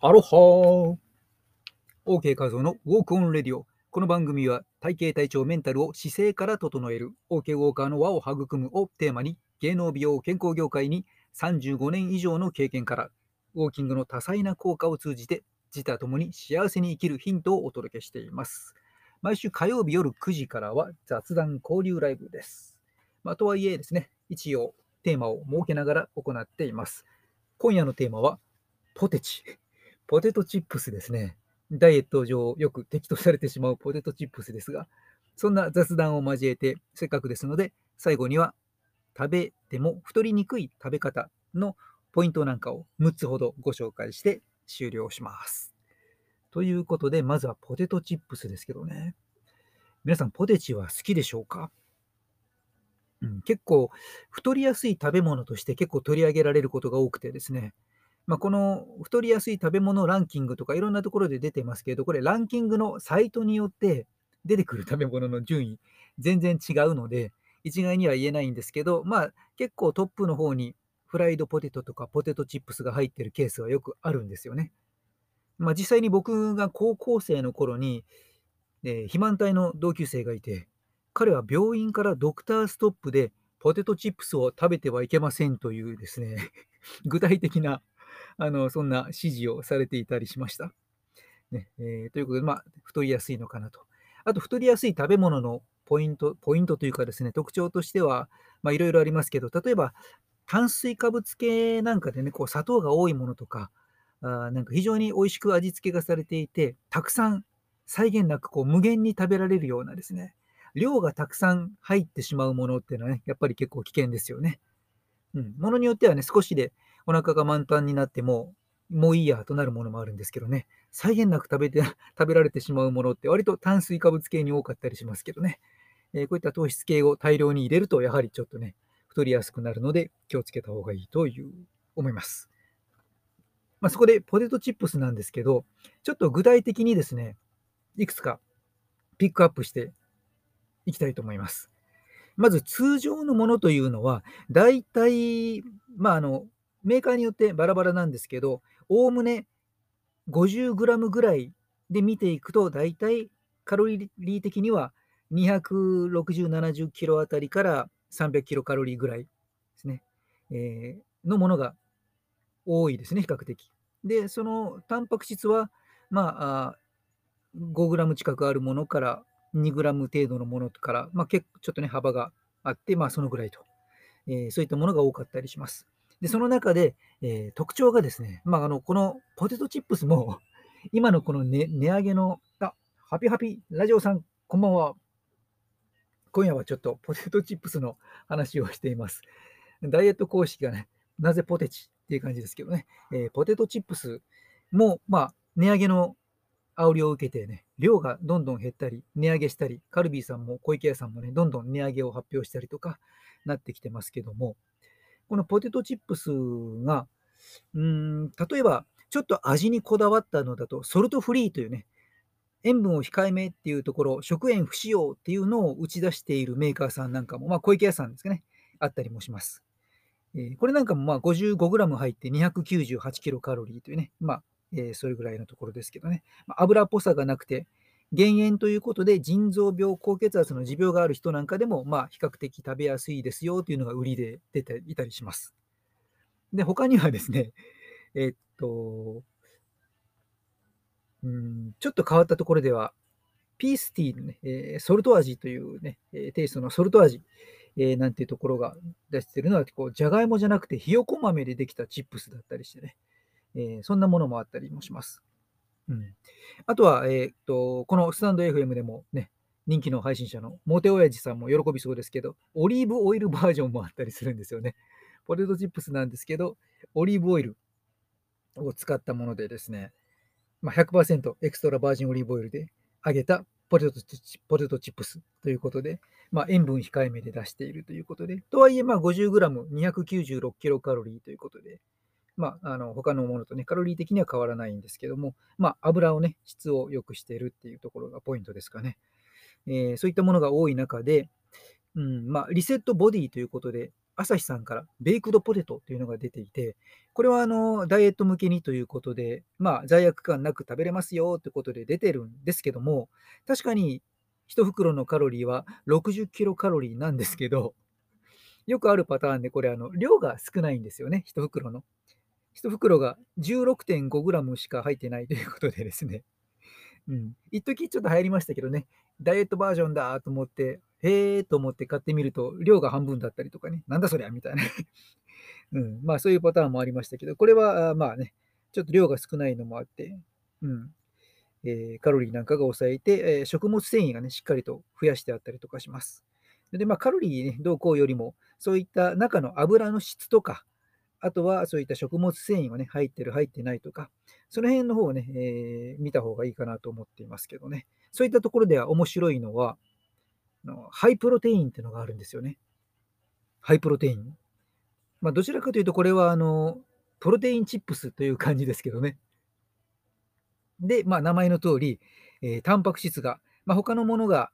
アロハー !OK 画像のウォークオンレディオ。この番組は体型体調メンタルを姿勢から整える OK ウォーカーの輪を育むをテーマに芸能美容健康業界に35年以上の経験からウォーキングの多彩な効果を通じて自他ともに幸せに生きるヒントをお届けしています。毎週火曜日夜9時からは雑談交流ライブです。まあ、とはいえですね、一応テーマを設けながら行っています。今夜のテーマはポテチ。ポテトチップスですね。ダイエット上よく敵とされてしまうポテトチップスですが、そんな雑談を交えて、せっかくですので、最後には食べても太りにくい食べ方のポイントなんかを6つほどご紹介して終了します。ということで、まずはポテトチップスですけどね。皆さん、ポテチは好きでしょうか、うん、結構、太りやすい食べ物として結構取り上げられることが多くてですね、まあ、この太りやすい食べ物ランキングとかいろんなところで出てますけど、これランキングのサイトによって出てくる食べ物の順位全然違うので、一概には言えないんですけど、まあ結構トップの方にフライドポテトとかポテトチップスが入ってるケースはよくあるんですよね。まあ実際に僕が高校生の頃に、えー、肥満体の同級生がいて、彼は病院からドクターストップでポテトチップスを食べてはいけませんというですね、具体的なあの、そんな指示をされていたりしました。ねえー、ということで、まあ、太りやすいのかなと。あと、太りやすい食べ物のポイント、ポイントというかですね、特徴としては、まあ、いろいろありますけど、例えば、炭水化物系なんかでね、こう砂糖が多いものとか、あなんか非常に美味しく味付けがされていて、たくさん際限なくこう無限に食べられるようなですね、量がたくさん入ってしまうものっていうのはね、やっぱり結構危険ですよね。うん、ものによってはね、少しでお腹が満タンになっても、もういいやとなるものもあるんですけどね、際限なく食べて 食べられてしまうものって割と炭水化物系に多かったりしますけどね、えー、こういった糖質系を大量に入れると、やはりちょっとね、太りやすくなるので気をつけた方がいいという思います。まあ、そこでポテトチップスなんですけど、ちょっと具体的にですね、いくつかピックアップしていきたいと思います。まず通常のものというのは、だいたい、まあ、あの、メーカーによってバラバラなんですけど、おおむね 50g ぐらいで見ていくと、だいたいカロリー的には260、70キロあたりから300キロカロリーぐらいですね、えー、のものが多いですね、比較的。で、そのタンパク質は、まあ、5g 近くあるものから 2g 程度のものから、まあ、結構ちょっとね、幅があって、まあ、そのぐらいと、えー、そういったものが多かったりします。で、その中で、えー、特徴がですね、まあ、あの、このポテトチップスも、今のこの、ね、値上げの、あ、ハピハピラジオさん、こんばんは。今夜はちょっとポテトチップスの話をしています。ダイエット公式がね、なぜポテチっていう感じですけどね、えー、ポテトチップスも、まあ、値上げの煽りを受けてね、量がどんどん減ったり、値上げしたり、カルビーさんも小池屋さんもね、どんどん値上げを発表したりとかなってきてますけども、このポテトチップスが、うーん、例えば、ちょっと味にこだわったのだと、ソルトフリーというね、塩分を控えめっていうところ、食塩不使用っていうのを打ち出しているメーカーさんなんかも、まあ、小池屋さんですかね、あったりもします。えー、これなんかもまあ 55g 入って298キロカロリーというね、まあ、えー、それぐらいのところですけどね、まあ、油っぽさがなくて、減塩ということで、腎臓病、高血圧の持病がある人なんかでも、まあ、比較的食べやすいですよというのが売りで出ていたりします。で、他にはですね、え、っと、うん、ちょっと変わったところでは、ピースティーのね、えー、ソルト味というね、えテイストのソルト味、えー、なんていうところが出してるのは、こう、じゃがいもじゃなくてひよこ豆でできたチップスだったりしてね、えー、そんなものもあったりもします。うん、あとは、えー、っと、このスタンド FM でもね、人気の配信者のモテ親父さんも喜びそうですけど、オリーブオイルバージョンもあったりするんですよね。ポテトチップスなんですけど、オリーブオイルを使ったものでですね、まあ、100%エクストラバージンオリーブオイルで揚げたポテトポテトチップスということで、まあ、塩分控えめで出しているということで、とはいえ、まあ、50g、296キロカロリーということで、まあ、あの他のものとね、カロリー的には変わらないんですけども、まあ、油をね、質を良くしているっていうところがポイントですかね。えー、そういったものが多い中で、うんまあ、リセットボディということで、朝日さんからベイクドポテトというのが出ていて、これはあのダイエット向けにということで、まあ、罪悪感なく食べれますよということで出てるんですけども、確かに1袋のカロリーは60キロカロリーなんですけど、よくあるパターンで、これあの、量が少ないんですよね、1袋の。1袋が 16.5g しか入ってないということでですね。うん。一時ちょっと流行りましたけどね、ダイエットバージョンだと思って、へえと思って買ってみると、量が半分だったりとかね、なんだそりゃみたいな。うん。まあそういうパターンもありましたけど、これはまあね、ちょっと量が少ないのもあって、うん。えー、カロリーなんかが抑えて、えー、食物繊維がね、しっかりと増やしてあったりとかします。で、まあ、カロリー、ね、動向よりも、そういった中の油の質とか、あとはそういった食物繊維がね、入ってる、入ってないとか、その辺の方をね、えー、見た方がいいかなと思っていますけどね。そういったところでは面白いのは、のハイプロテインっていうのがあるんですよね。ハイプロテイン。まあ、どちらかというと、これはあのプロテインチップスという感じですけどね。で、まあ、名前の通り、えー、タンパク質が、まあ、他のものが、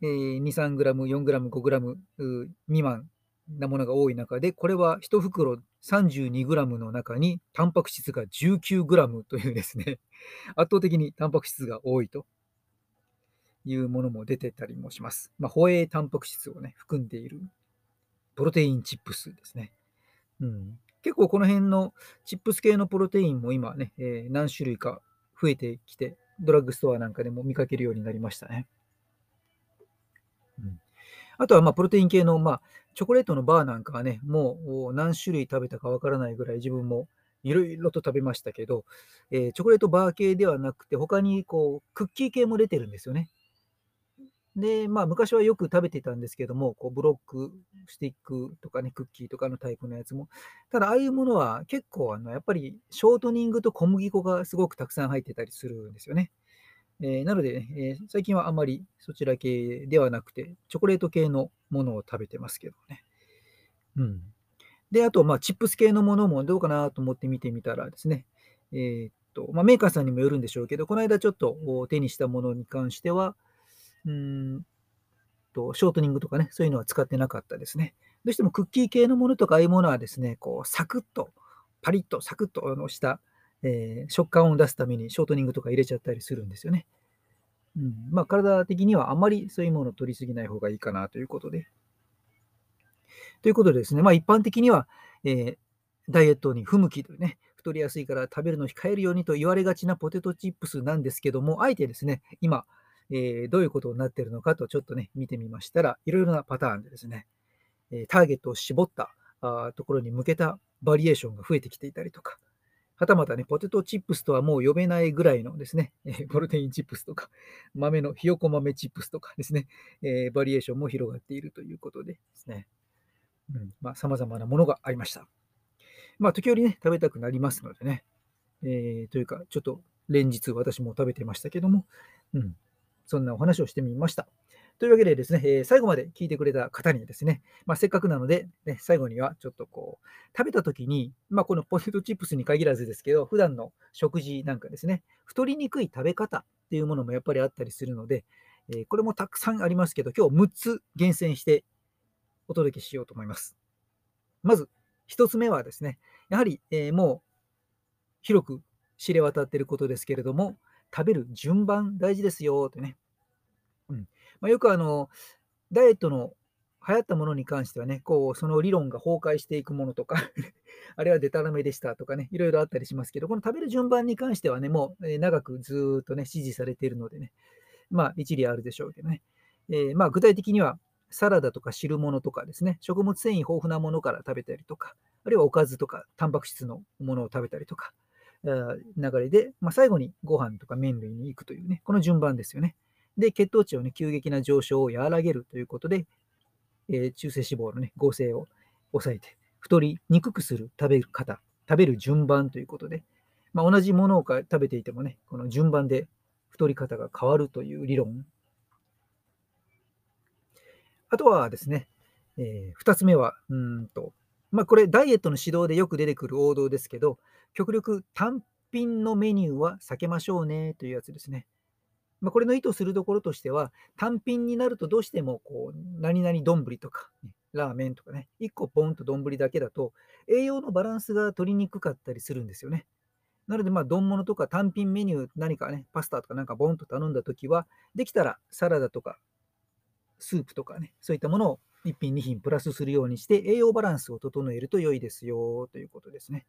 えー、2、3グラム、4グラム、5グラム未満なものが多い中で、これは1袋32グラムの中にタンパク質が19グラムというですね、圧倒的にタンパク質が多いというものも出てたりもします。まあ、ホエイタンパク質をね、含んでいるプロテインチップスですね。うん、結構この辺のチップス系のプロテインも今ね、えー、何種類か増えてきて、ドラッグストアなんかでも見かけるようになりましたね。うん、あとは、まあ、プロテイン系の、まあ、チョコレートのバーなんかはね、もう何種類食べたかわからないぐらい自分もいろいろと食べましたけど、えー、チョコレートバー系ではなくて、他にこうクッキー系も出てるんですよね。で、まあ、昔はよく食べてたんですけども、こうブロック、スティックとかね、クッキーとかのタイプのやつも。ただ、ああいうものは結構、あのやっぱりショートニングと小麦粉がすごくたくさん入ってたりするんですよね。えー、なので、ねえー、最近はあまりそちら系ではなくて、チョコレート系のものを食べてますけどね。うん。で、あと、まあ、チップス系のものもどうかなと思って見てみたらですね、えー、っと、まあ、メーカーさんにもよるんでしょうけど、この間ちょっと手にしたものに関しては、うんと、ショートニングとかね、そういうのは使ってなかったですね。どうしてもクッキー系のものとかああいうものはですね、こう、サクッと、パリッと、サクッとした、えー、食感を出すためにショートニングとか入れちゃったりするんですよね。うん、まあ、体的にはあまりそういうものを取りすぎない方がいいかなということで。ということでですね、まあ、一般的には、えー、ダイエットに不向きというね、太りやすいから食べるのを控えるようにと言われがちなポテトチップスなんですけども、あえてですね、今、えー、どういうことになっているのかとちょっとね、見てみましたら、いろいろなパターンでですね、えターゲットを絞ったあところに向けたバリエーションが増えてきていたりとか、はたまたね、ポテトチップスとはもう呼べないぐらいのですね、えプロテインチップスとか、豆のひよこ豆チップスとかですね、えバリエーションも広がっているということでですね、うん、まあ、様々なものがありました。まあ、時折ね、食べたくなりますのでね、えー、というか、ちょっと連日私も食べてましたけども、うん、そんなお話をしてみました。というわけでですね、えー、最後まで聞いてくれた方にですね、まあ、せっかくなので、ね、最後にはちょっとこう、食べた時に、まあ、このポテトチップスに限らずですけど、普段の食事なんかですね、太りにくい食べ方っていうものもやっぱりあったりするので、えー、これもたくさんありますけど、今日6つ厳選してお届けしようと思います。まず、1つ目はですね、やはり、えー、もう広く知れ渡っていることですけれども、食べる順番大事ですよってね。うんまあ、よくあの、ダイエットの流行ったものに関してはね、こう、その理論が崩壊していくものとか あれはデタラメでしたとかね、いろいろあったりしますけど、この食べる順番に関してはね、もう、長くずっとね、支持されているのでね、まあ、一理あるでしょうけどね。えー、まあ、具体的には、サラダとか汁物とかですね、食物繊維豊富なものから食べたりとか、あるいはおかずとか、タンパク質のものを食べたりとか、流れで、まあ、最後にご飯とか麺類に行くというね、この順番ですよね。で、血糖値をね、急激な上昇を和らげるということで、えー、中性脂肪のね、合成を抑えて、太りにくくする食べ方、食べる順番ということで、まあ、同じものを食べていてもね、この順番で太り方が変わるという理論。あとはですね、えー、2つ目は、うんと、まあ、これ、ダイエットの指導でよく出てくる王道ですけど、極力単品のメニューは避けましょうねというやつですね。まあ、これの意図するところとしては、単品になるとどうしてもこう何々丼とか、ねラーメンとかね、1個ポンと丼だけだと、栄養のバランスが取りにくかったりするんですよね。なので、ま、丼物とか単品メニュー、何かね、パスタとかなんかボンと頼んだときは、できたらサラダとかスープとかね、そういったものを1品、2品プラスするようにして、栄養バランスを整えると良いですよということですね。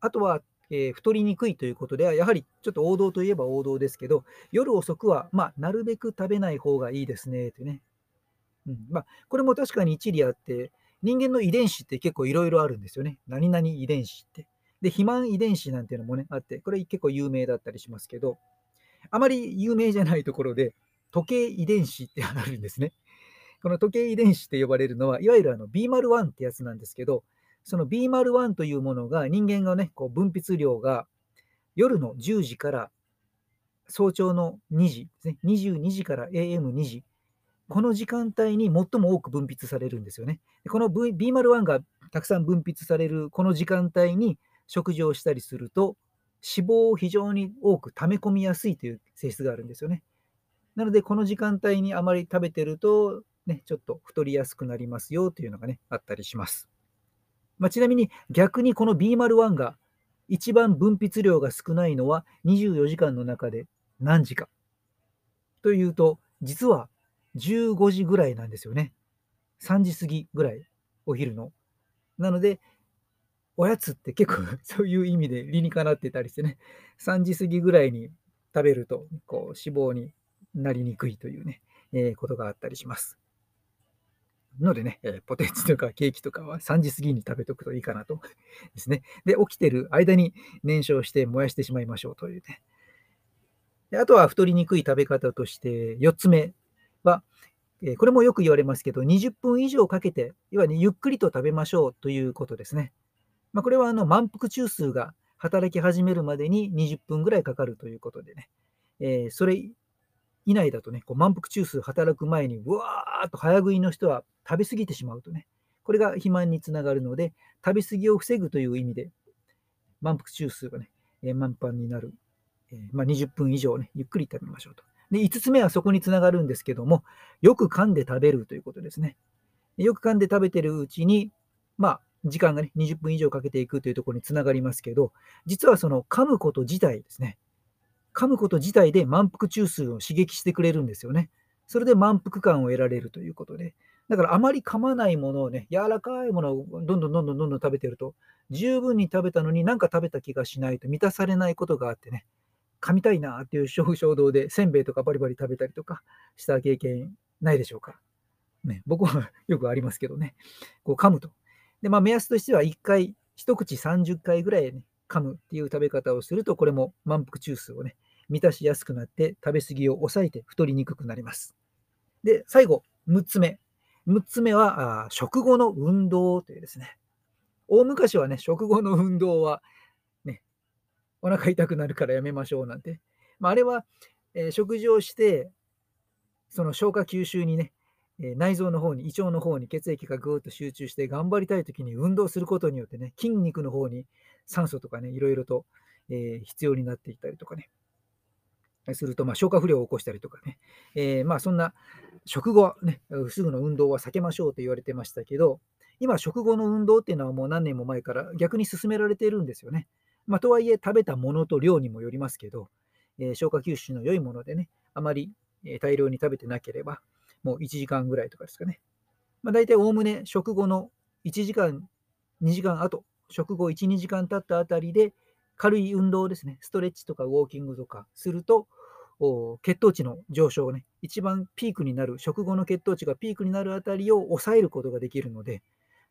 あとは、えー、太りにくいということでは、やはりちょっと王道といえば王道ですけど、夜遅くは、まあ、なるべく食べない方がいいですね、というね。うんまあ、これも確かに一理あって、人間の遺伝子って結構いろいろあるんですよね。何々遺伝子って。で、肥満遺伝子なんていうのもね、あって、これ結構有名だったりしますけど、あまり有名じゃないところで、時計遺伝子ってあるんですね。この時計遺伝子って呼ばれるのは、いわゆるあの B01 ってやつなんですけど、その B01 というものが人間がね、こう分泌量が夜の10時から早朝の2時ですね、22時から AM2 時、この時間帯に最も多く分泌されるんですよね。この B01 がたくさん分泌されるこの時間帯に食事をしたりすると、脂肪を非常に多く溜め込みやすいという性質があるんですよね。なので、この時間帯にあまり食べてると、ね、ちょっと太りやすくなりますよというのがね、あったりします。まあ、ちなみに逆にこの B01 が一番分泌量が少ないのは24時間の中で何時か。というと、実は15時ぐらいなんですよね。3時過ぎぐらい、お昼の。なので、おやつって結構 そういう意味で理にかなってたりしてね、3時過ぎぐらいに食べるとこう脂肪になりにくいというね、えー、ことがあったりします。のでね、えー、ポテチとかケーキとかは3時過ぎに食べておくといいかなと ですね。で、起きてる間に燃焼して燃やしてしまいましょうというね。であとは太りにくい食べ方として4つ目は、えー、これもよく言われますけど、20分以上かけて、いわゆるゆっくりと食べましょうということですね。まあ、これはあの満腹中枢が働き始めるまでに20分ぐらいかかるということでね。えー、それ以内だとね、こう満腹中枢働く前に、うわーっと早食いの人は食べ過ぎてしまうとね、これが肥満につながるので、食べ過ぎを防ぐという意味で、満腹中枢がね、え、満帆になる、え、まあ、20分以上ね、ゆっくり食べましょうと。で、5つ目はそこにつながるんですけども、よく噛んで食べるということですね。よく噛んで食べてるうちに、まあ、時間がね、20分以上かけていくというところにつながりますけど、実はその噛むこと自体ですね、噛むこと自体で満腹中枢を刺激してくれるんですよね。それで満腹感を得られるということで。だからあまり噛まないものをね、柔らかいものをどんどんどんどんどんどん食べてると、十分に食べたのになんか食べた気がしないと満たされないことがあってね、噛みたいなっていう衝動でせんべいとかバリバリ食べたりとかした経験ないでしょうか。ね、僕はよくありますけどね、こう噛むと。で、まあ目安としては1回、一口30回ぐらいね、噛むっていう食べ方をすると、これも満腹中枢をね、満たしやすくなって食べ過ぎを抑えて太りにくくなります。で、最後、6つ目。6つ目は、あ食後の運動というですね。大昔はね、食後の運動は、ね、お腹痛くなるからやめましょうなんて。まあ、あれは、えー、食事をして、その消化吸収にね、えー、内臓の方に、胃腸の方に血液がぐーっと集中して頑張りたい時に運動することによってね、筋肉の方に酸素とかね、いろいろと、えー、必要になっていったりとかね、すると、まあ、消化不良を起こしたりとかね、えー、まあ、そんな食後はね、すぐの運動は避けましょうと言われてましたけど、今、食後の運動っていうのはもう何年も前から逆に進められているんですよね。まあ、とはいえ、食べたものと量にもよりますけど、えー、消化吸収の良いものでね、あまり、大量に食べてなければ、もう1時間ぐらいとかですかね。まあ、大体おおむね食後の1時間、2時間後、食後1、2時間経ったあたりで、軽い運動ですね、ストレッチとかウォーキングとかすると、血糖値の上昇をね、一番ピークになる、食後の血糖値がピークになるあたりを抑えることができるので、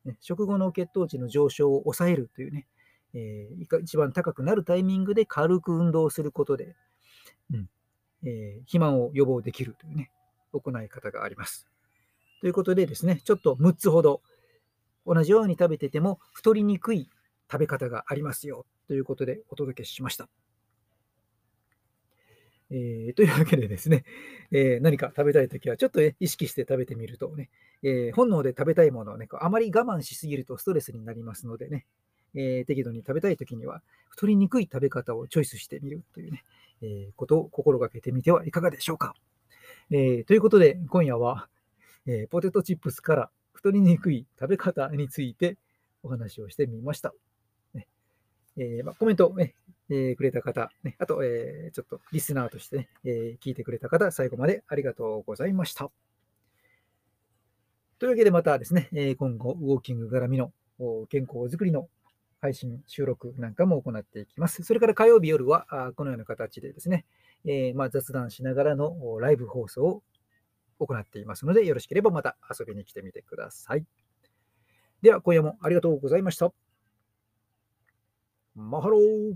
ね、食後の血糖値の上昇を抑えるというね、えー、一番高くなるタイミングで軽く運動することで、うんえー、肥満を予防できるというね、行い方があります。ということでですね、ちょっと6つほど同じように食べてても太りにくい食べ方がありますよということでお届けしました。えー、というわけでですね、えー、何か食べたいときはちょっと、ね、意識して食べてみるとね、えー、本能で食べたいものをね、あまり我慢しすぎるとストレスになりますのでね、え適度に食べたいときには、太りにくい食べ方をチョイスしてみるというね、えことを心がけてみてはいかがでしょうか。えということで、今夜は、えポテトチップスから太りにくい食べ方についてお話をしてみました。えーまあ、コメントを、ねえーくれた方、ね、あと、えーちょっとリスナーとして、ねえ聞いてくれた方、最後までありがとうございました。というわけでまたですね、え今後、ウォーキング絡みの健康づくりの配信、収録なんかも行っていきます。それから火曜日夜は、あこのような形でですね、えまあ、雑談しながらのライブ放送を行っていますので、よろしければまた遊びに来てみてください。では、今夜もありがとうございました。マハロー